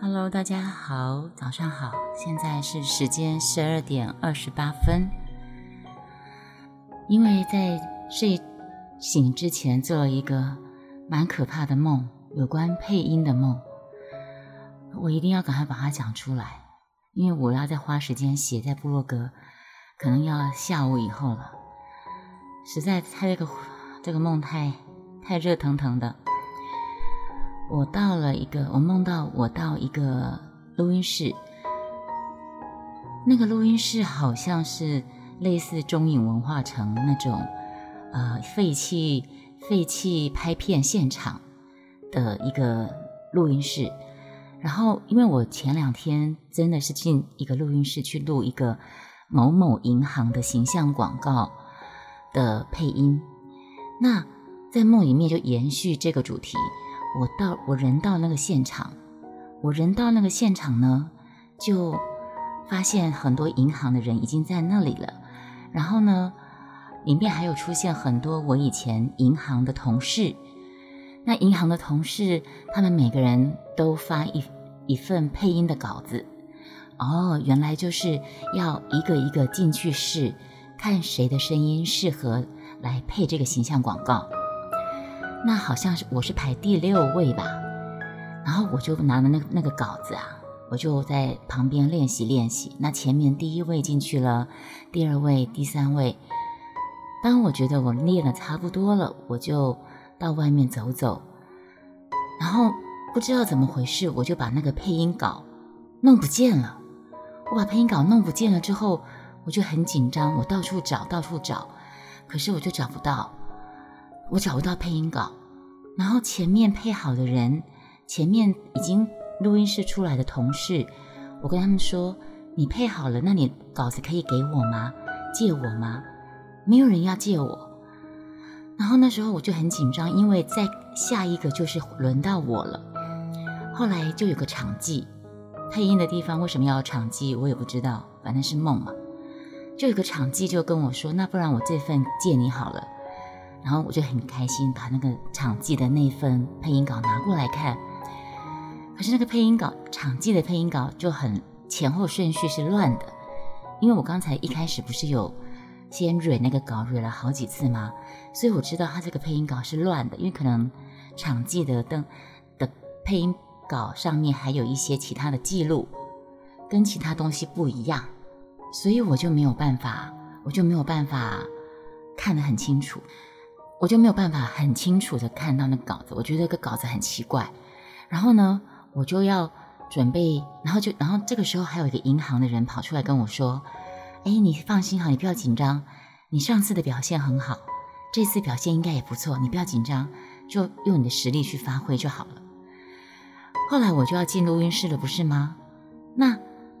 Hello，大家好，早上好，现在是时间十二点二十八分。因为在睡醒之前做了一个蛮可怕的梦，有关配音的梦，我一定要赶快把它讲出来，因为我要再花时间写在部落格，可能要下午以后了。实在太这个这个梦太太热腾腾的。我到了一个，我梦到我到一个录音室，那个录音室好像是类似中影文化城那种，呃，废弃废弃拍片现场的一个录音室。然后，因为我前两天真的是进一个录音室去录一个某某银行的形象广告的配音，那在梦里面就延续这个主题。我到我人到那个现场，我人到那个现场呢，就发现很多银行的人已经在那里了。然后呢，里面还有出现很多我以前银行的同事。那银行的同事，他们每个人都发一一份配音的稿子。哦，原来就是要一个一个进去试，看谁的声音适合来配这个形象广告。那好像是我是排第六位吧，然后我就拿了那那个稿子啊，我就在旁边练习练习。那前面第一位进去了，第二位、第三位。当我觉得我练的差不多了，我就到外面走走。然后不知道怎么回事，我就把那个配音稿弄不见了。我把配音稿弄不见了之后，我就很紧张，我到处找，到处找，可是我就找不到。我找不到配音稿，然后前面配好的人，前面已经录音室出来的同事，我跟他们说：“你配好了，那你稿子可以给我吗？借我吗？”没有人要借我。然后那时候我就很紧张，因为在下一个就是轮到我了。后来就有个场记，配音的地方为什么要场记，我也不知道，反正是梦嘛。就有个场记就跟我说：“那不然我这份借你好了。”然后我就很开心，把那个场记的那份配音稿拿过来看。可是那个配音稿，场记的配音稿就很前后顺序是乱的，因为我刚才一开始不是有先蕊那个稿蕊了好几次吗？所以我知道他这个配音稿是乱的，因为可能场记的灯的配音稿上面还有一些其他的记录，跟其他东西不一样，所以我就没有办法，我就没有办法看得很清楚。我就没有办法很清楚的看到那稿子，我觉得这个稿子很奇怪。然后呢，我就要准备，然后就，然后这个时候还有一个银行的人跑出来跟我说：“哎，你放心哈，你不要紧张，你上次的表现很好，这次表现应该也不错，你不要紧张，就用你的实力去发挥就好了。”后来我就要进录音室了，不是吗？那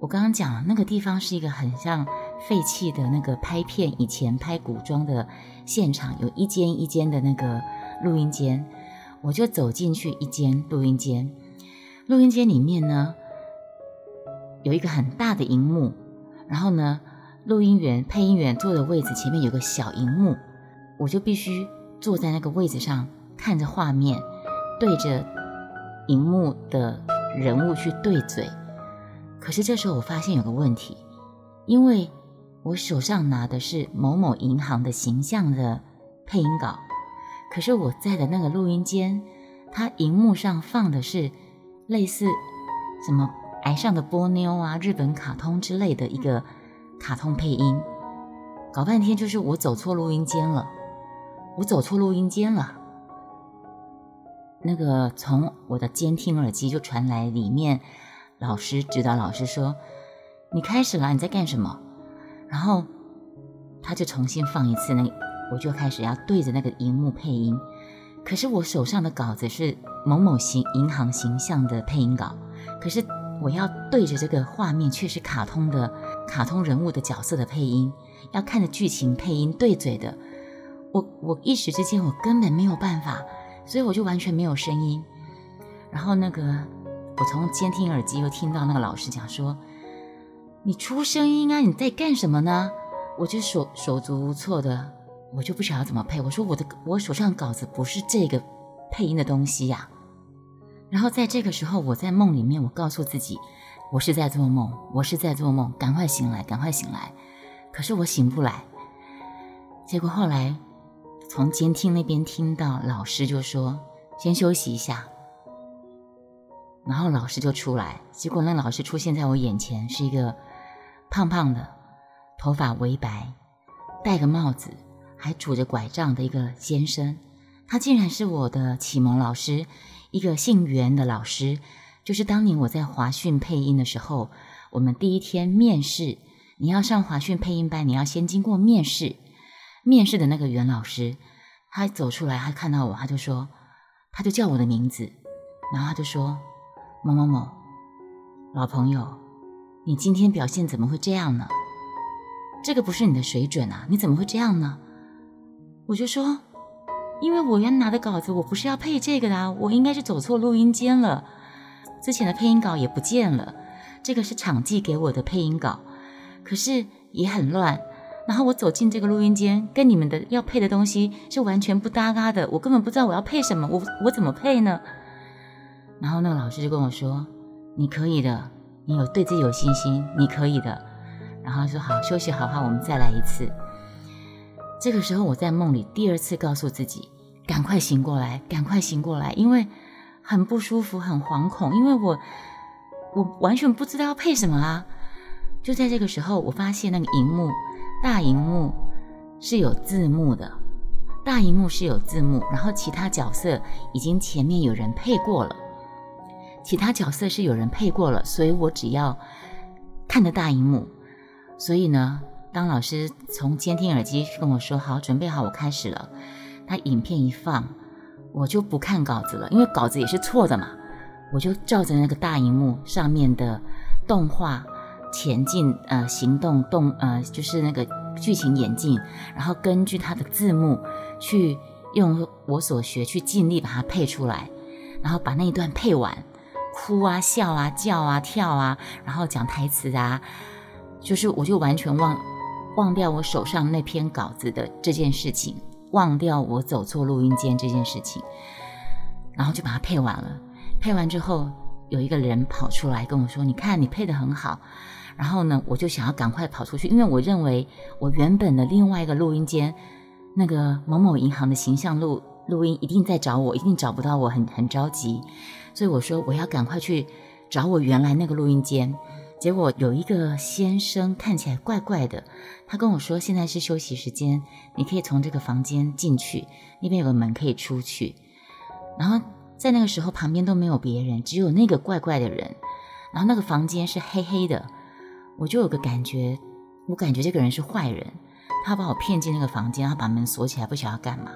我刚刚讲了那个地方是一个很像。废弃的那个拍片，以前拍古装的现场，有一间一间的那个录音间，我就走进去一间录音间。录音间里面呢，有一个很大的荧幕，然后呢，录音员、配音员坐的位置前面有个小荧幕，我就必须坐在那个位置上，看着画面，对着荧幕的人物去对嘴。可是这时候我发现有个问题，因为。我手上拿的是某某银行的形象的配音稿，可是我在的那个录音间，它荧幕上放的是类似什么《爱上的波妞》啊、日本卡通之类的一个卡通配音，搞半天就是我走错录音间了，我走错录音间了。那个从我的监听耳机就传来里面老师指导老师说：“你开始了，你在干什么？”然后他就重新放一次，那我就开始要对着那个荧幕配音。可是我手上的稿子是某某形银行形象的配音稿，可是我要对着这个画面却是卡通的卡通人物的角色的配音，要看着剧情配音对嘴的。我我一时之间我根本没有办法，所以我就完全没有声音。然后那个我从监听耳机又听到那个老师讲说。你出声音啊！你在干什么呢？我就手手足无措的，我就不晓得怎么配。我说我的我手上稿子不是这个配音的东西呀。然后在这个时候，我在梦里面，我告诉自己，我是在做梦，我是在做梦，赶快醒来，赶快醒来。可是我醒不来。结果后来从监听那边听到老师就说：“先休息一下。”然后老师就出来，结果那老师出现在我眼前，是一个胖胖的，头发微白，戴个帽子，还拄着拐杖的一个先生。他竟然是我的启蒙老师，一个姓袁的老师。就是当年我在华讯配音的时候，我们第一天面试，你要上华讯配音班，你要先经过面试。面试的那个袁老师，他走出来，他看到我，他就说，他就叫我的名字，然后他就说。某某某，老朋友，你今天表现怎么会这样呢？这个不是你的水准啊！你怎么会这样呢？我就说，因为我原拿的稿子，我不是要配这个的，我应该是走错录音间了。之前的配音稿也不见了，这个是场记给我的配音稿，可是也很乱。然后我走进这个录音间，跟你们的要配的东西是完全不搭嘎的，我根本不知道我要配什么，我我怎么配呢？然后那个老师就跟我说：“你可以的，你有对自己有信心，你可以的。”然后说：“好，休息好好，我们再来一次。”这个时候我在梦里第二次告诉自己：“赶快醒过来，赶快醒过来！”因为很不舒服，很惶恐，因为我我完全不知道要配什么啊！就在这个时候，我发现那个荧幕大荧幕是有字幕的，大荧幕是有字幕，然后其他角色已经前面有人配过了。其他角色是有人配过了，所以我只要看着大荧幕。所以呢，当老师从监听耳机跟我说“好，准备好，我开始了”，他影片一放，我就不看稿子了，因为稿子也是错的嘛。我就照着那个大荧幕上面的动画前进，呃，行动动，呃，就是那个剧情演进，然后根据它的字幕去用我所学去尽力把它配出来，然后把那一段配完。哭啊，笑啊，叫啊，跳啊，然后讲台词啊，就是我就完全忘忘掉我手上那篇稿子的这件事情，忘掉我走错录音间这件事情，然后就把它配完了。配完之后，有一个人跑出来跟我说：“你看，你配的很好。”然后呢，我就想要赶快跑出去，因为我认为我原本的另外一个录音间那个某某银行的形象录录音一定在找我，一定找不到我，很很着急。所以我说我要赶快去找我原来那个录音间，结果有一个先生看起来怪怪的，他跟我说现在是休息时间，你可以从这个房间进去，那边有个门可以出去。然后在那个时候旁边都没有别人，只有那个怪怪的人。然后那个房间是黑黑的，我就有个感觉，我感觉这个人是坏人，他把我骗进那个房间，他把门锁起来，不晓得要干嘛。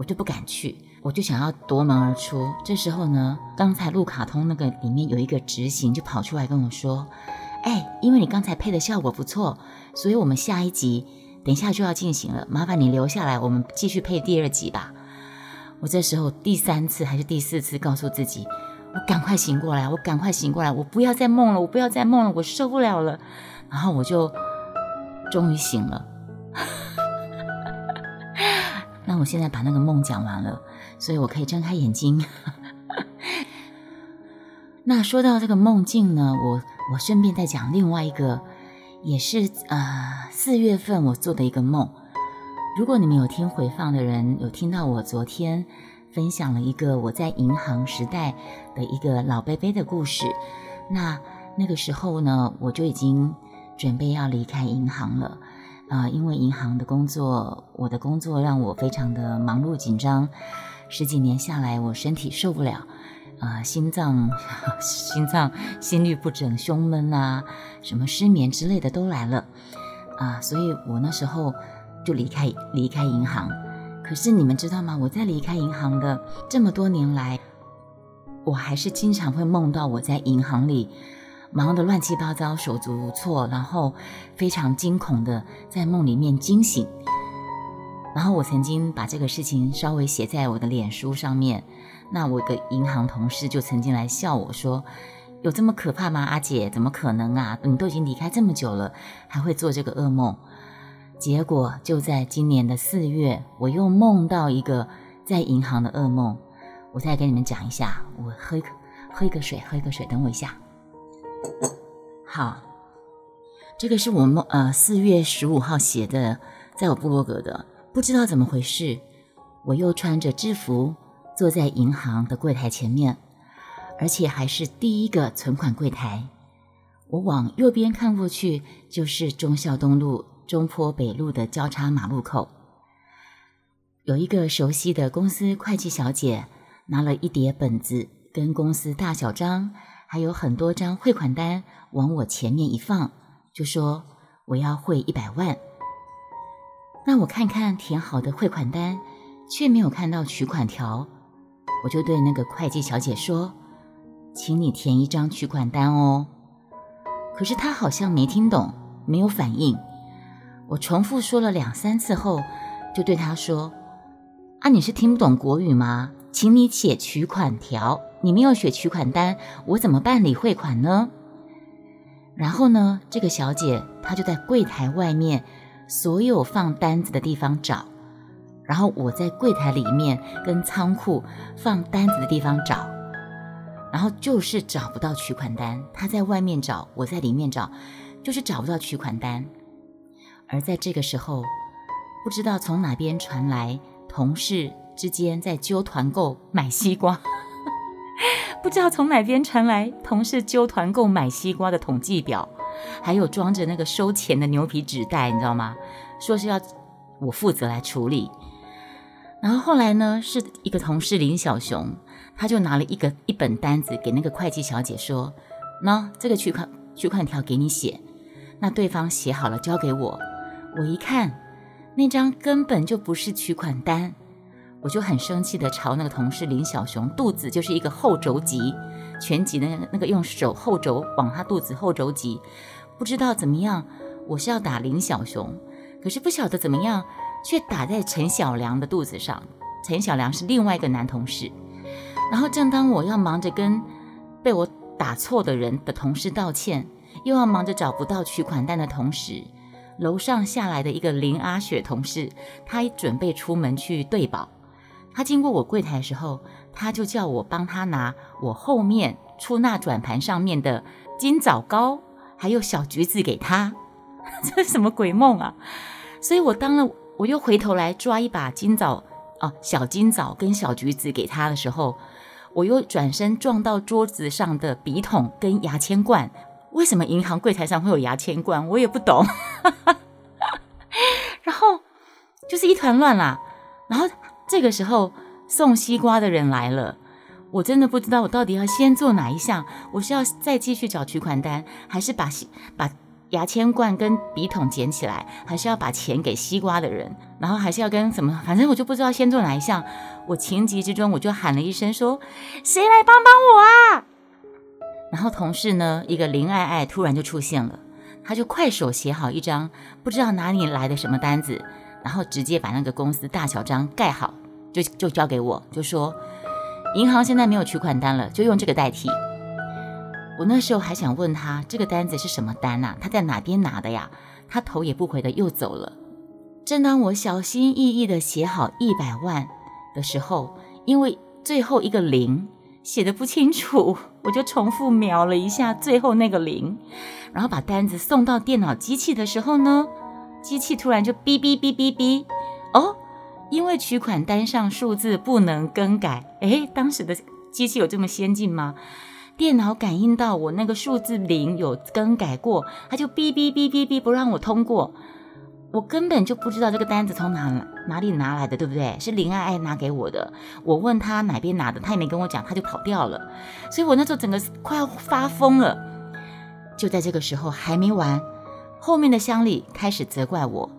我就不敢去，我就想要夺门而出。这时候呢，刚才录卡通那个里面有一个执行就跑出来跟我说：“哎，因为你刚才配的效果不错，所以我们下一集等一下就要进行了，麻烦你留下来，我们继续配第二集吧。”我这时候第三次还是第四次告诉自己：“我赶快醒过来，我赶快醒过来，我不要再梦了，我不要再梦了，我受不了了。”然后我就终于醒了。我现在把那个梦讲完了，所以我可以睁开眼睛。那说到这个梦境呢，我我顺便再讲另外一个，也是呃四月份我做的一个梦。如果你们有听回放的人，有听到我昨天分享了一个我在银行时代的一个老贝贝的故事，那那个时候呢，我就已经准备要离开银行了。啊，因为银行的工作，我的工作让我非常的忙碌紧张，十几年下来，我身体受不了，啊，心脏、心脏、心律不整、胸闷啊，什么失眠之类的都来了，啊，所以我那时候就离开离开银行。可是你们知道吗？我在离开银行的这么多年来，我还是经常会梦到我在银行里。忙得乱七八糟，手足无措，然后非常惊恐的在梦里面惊醒。然后我曾经把这个事情稍微写在我的脸书上面。那我的银行同事就曾经来笑我说：“有这么可怕吗？阿姐，怎么可能啊？你都已经离开这么久了，还会做这个噩梦？”结果就在今年的四月，我又梦到一个在银行的噩梦。我再给你们讲一下，我喝一口。喝一个水，喝一个水，等我一下。好，这个是我们呃四月十五号写的，在我部落格的。不知道怎么回事，我又穿着制服坐在银行的柜台前面，而且还是第一个存款柜台。我往右边看过去，就是忠孝东路、中坡北路的交叉马路口。有一个熟悉的公司会计小姐拿了一叠本子，跟公司大小章，还有很多张汇款单往我前面一放，就说我要汇一百万。那我看看填好的汇款单，却没有看到取款条，我就对那个会计小姐说：“请你填一张取款单哦。”可是他好像没听懂，没有反应。我重复说了两三次后，就对他说：“啊，你是听不懂国语吗？请你写取款条。你没有写取款单，我怎么办理汇款呢？”然后呢，这个小姐她就在柜台外面所有放单子的地方找，然后我在柜台里面跟仓库放单子的地方找。然后就是找不到取款单，她在外面找，我在里面找，就是找不到取款单。而在这个时候，不知道从哪边传来同事之间在揪团购买西瓜，不知道从哪边传来同事揪团购买西瓜的统计表，还有装着那个收钱的牛皮纸袋，你知道吗？说是要我负责来处理。然后后来呢，是一个同事林小熊。他就拿了一个一本单子给那个会计小姐说：“喏，这个取款取款条给你写。”那对方写好了交给我，我一看，那张根本就不是取款单，我就很生气的朝那个同事林小熊肚子就是一个后肘击，拳击的那个用手后肘往他肚子后肘击，不知道怎么样，我是要打林小熊，可是不晓得怎么样，却打在陈小良的肚子上。陈小良是另外一个男同事。然后，正当我要忙着跟被我打错的人的同事道歉，又要忙着找不到取款单的同时，楼上下来的一个林阿雪同事，他准备出门去对保。他经过我柜台的时候，他就叫我帮他拿我后面出纳转盘上面的金枣糕，还有小橘子给他。这什么鬼梦啊？所以我当了，我又回头来抓一把金枣啊，小金枣跟小橘子给他的时候。我又转身撞到桌子上的笔筒跟牙签罐，为什么银行柜台上会有牙签罐？我也不懂。然后就是一团乱啦。然后这个时候送西瓜的人来了，我真的不知道我到底要先做哪一项。我是要再继续找取款单，还是把把？牙签罐跟笔筒捡起来，还是要把钱给西瓜的人，然后还是要跟什么？反正我就不知道先做哪一项。我情急之中，我就喊了一声说：“谁来帮帮我啊？”然后同事呢，一个林爱爱突然就出现了，他就快手写好一张不知道哪里来的什么单子，然后直接把那个公司大小章盖好，就就交给我，就说：“银行现在没有取款单了，就用这个代替。”我那时候还想问他这个单子是什么单呐？他在哪边拿的呀？他头也不回的又走了。正当我小心翼翼的写好一百万的时候，因为最后一个零写的不清楚，我就重复描了一下最后那个零，然后把单子送到电脑机器的时候呢，机器突然就哔哔哔哔哔。哦，因为取款单上数字不能更改。诶，当时的机器有这么先进吗？电脑感应到我那个数字零有更改过，他就哔哔哔哔哔不让我通过。我根本就不知道这个单子从哪哪里拿来的，对不对？是林爱爱拿给我的。我问他哪边拿的，他也没跟我讲，他就跑掉了。所以我那时候整个快要发疯了。就在这个时候还没完，后面的乡里开始责怪我。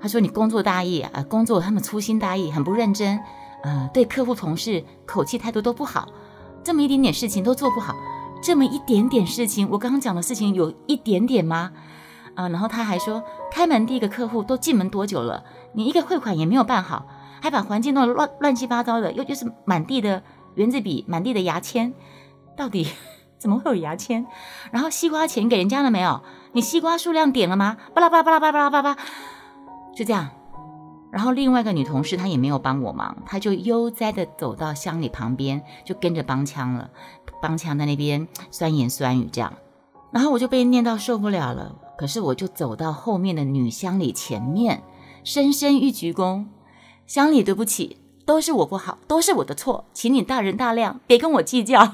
他说：“你工作大意啊，工作他们粗心大意，很不认真，呃，对客户同事口气态度都不好。”这么一点点事情都做不好，这么一点点事情，我刚刚讲的事情有一点点吗？啊，然后他还说，开门第一个客户都进门多久了？你一个汇款也没有办好，还把环境弄得乱乱七八糟的，又又是满地的圆珠笔，满地的牙签，到底 怎么会有牙签？然后西瓜钱给人家了没有？你西瓜数量点了吗？巴拉巴拉巴拉巴拉巴拉巴拉，就这样，然后另外一个女同事她也没有帮我忙，她就悠哉的走到乡里旁边，就跟着帮腔了，帮腔在那边酸言酸语这样。然后我就被念到受不了了，可是我就走到后面的女乡里前面，深深一鞠躬，乡里对不起，都是我不好，都是我的错，请你大人大量，别跟我计较。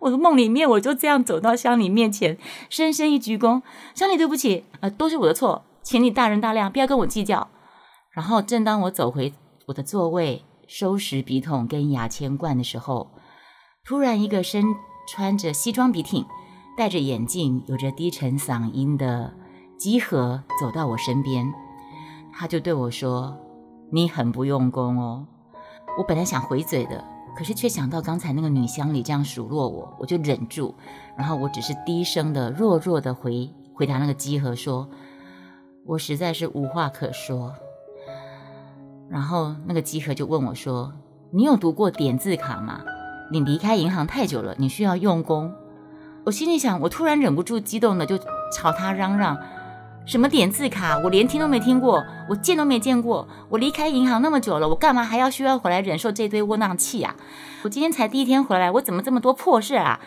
我的梦里面我就这样走到乡里面前，深深一鞠躬，乡里对不起，呃，都是我的错，请你大人大量，不要跟我计较。然后，正当我走回我的座位，收拾笔筒跟牙签罐的时候，突然一个身穿着西装笔挺、戴着眼镜、有着低沉嗓音的集合走到我身边，他就对我说：“你很不用功哦。”我本来想回嘴的，可是却想到刚才那个女乡里这样数落我，我就忍住，然后我只是低声的、弱弱的回回答那个集合说：“我实在是无话可说。”然后那个集合就问我说：“你有读过点字卡吗？你离开银行太久了，你需要用功。”我心里想，我突然忍不住激动的就朝他嚷嚷：“什么点字卡？我连听都没听过，我见都没见过。我离开银行那么久了，我干嘛还要需要回来忍受这堆窝囊气啊？我今天才第一天回来，我怎么这么多破事啊？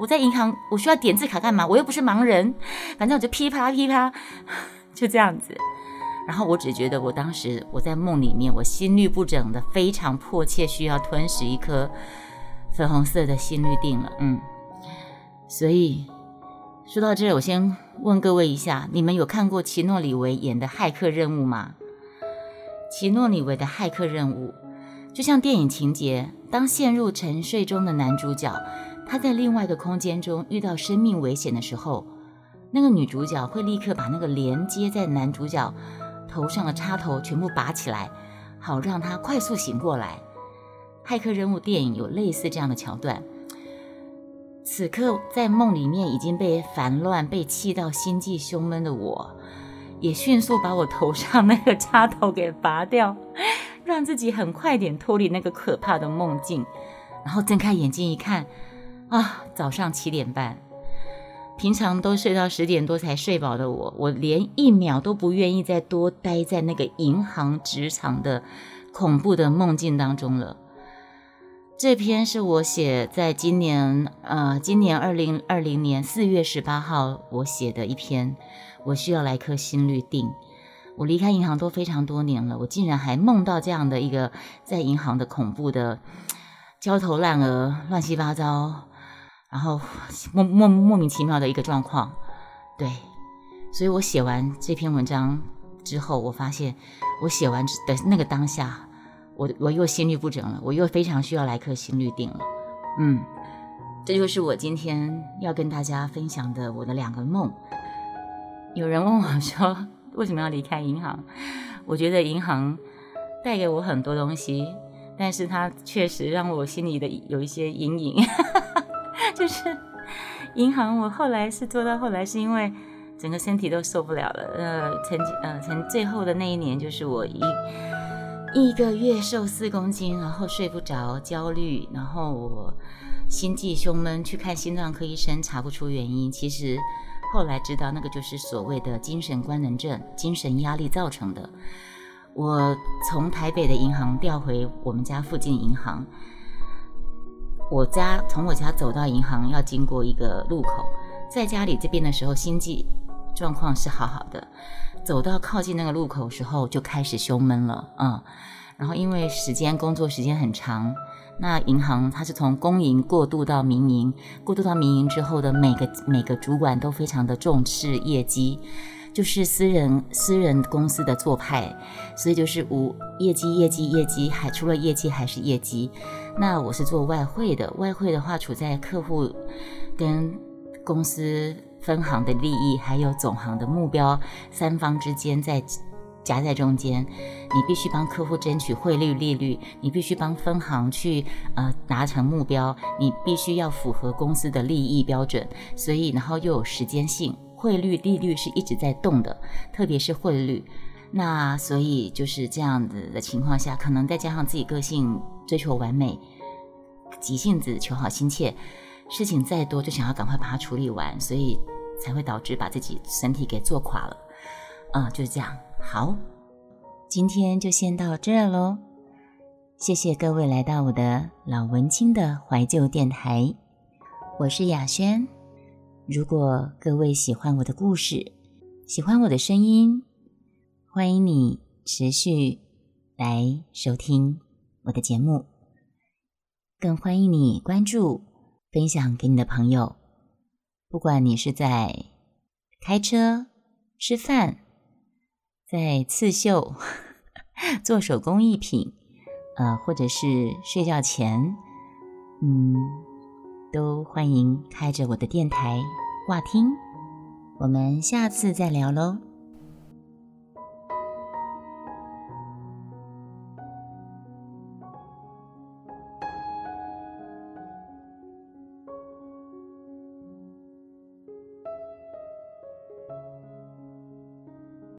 我在银行，我需要点字卡干嘛？我又不是盲人。反正我就噼啪噼啪，就这样子。”然后我只觉得，我当时我在梦里面，我心律不整的，非常迫切需要吞噬一颗粉红色的心率定了。嗯，所以说到这，我先问各位一下，你们有看过奇诺里维演的《骇客任务》吗？奇诺里维的《骇客任务》就像电影情节，当陷入沉睡中的男主角他在另外一个空间中遇到生命危险的时候，那个女主角会立刻把那个连接在男主角。头上的插头全部拔起来，好让他快速醒过来。骇客任务电影有类似这样的桥段。此刻在梦里面已经被烦乱、被气到心悸胸闷的我，也迅速把我头上那个插头给拔掉，让自己很快点脱离那个可怕的梦境。然后睁开眼睛一看，啊，早上七点半。平常都睡到十点多才睡饱的我，我连一秒都不愿意再多待在那个银行职场的恐怖的梦境当中了。这篇是我写在今年，呃，今年二零二零年四月十八号我写的一篇。我需要来颗心率定。我离开银行都非常多年了，我竟然还梦到这样的一个在银行的恐怖的焦头烂额、乱七八糟。然后莫莫莫名其妙的一个状况，对，所以我写完这篇文章之后，我发现我写完的那个当下，我我又心率不整了，我又非常需要来颗心率定了。嗯，这就是我今天要跟大家分享的我的两个梦。有人问我说为什么要离开银行？我觉得银行带给我很多东西，但是它确实让我心里的有一些阴影。就是银行，我后来是做到后来，是因为整个身体都受不了了。呃，曾经呃，曾最后的那一年，就是我一一个月瘦四公斤，然后睡不着，焦虑，然后我心悸胸闷，去看心脏科医生查不出原因。其实后来知道，那个就是所谓的精神官能症，精神压力造成的。我从台北的银行调回我们家附近银行。我家从我家走到银行要经过一个路口，在家里这边的时候心悸状况是好好的，走到靠近那个路口时候就开始胸闷了，嗯，然后因为时间工作时间很长，那银行它是从公营过渡到民营，过渡到民营之后的每个每个主管都非常的重视业绩。就是私人私人公司的做派，所以就是无业绩业绩业绩，还除了业绩还是业绩。那我是做外汇的，外汇的话处在客户跟公司分行的利益，还有总行的目标三方之间在夹在中间。你必须帮客户争取汇率利率，你必须帮分行去呃达成目标，你必须要符合公司的利益标准。所以然后又有时间性。汇率利率是一直在动的，特别是汇率。那所以就是这样子的情况下，可能再加上自己个性追求完美，急性子求好心切，事情再多就想要赶快把它处理完，所以才会导致把自己身体给做垮了。啊，就是这样。好，今天就先到这儿喽。谢谢各位来到我的老文青的怀旧电台，我是雅轩。如果各位喜欢我的故事，喜欢我的声音，欢迎你持续来收听我的节目，更欢迎你关注、分享给你的朋友。不管你是在开车、吃饭。在刺绣、做手工艺品，呃，或者是睡觉前，嗯，都欢迎开着我的电台挂听。我们下次再聊喽。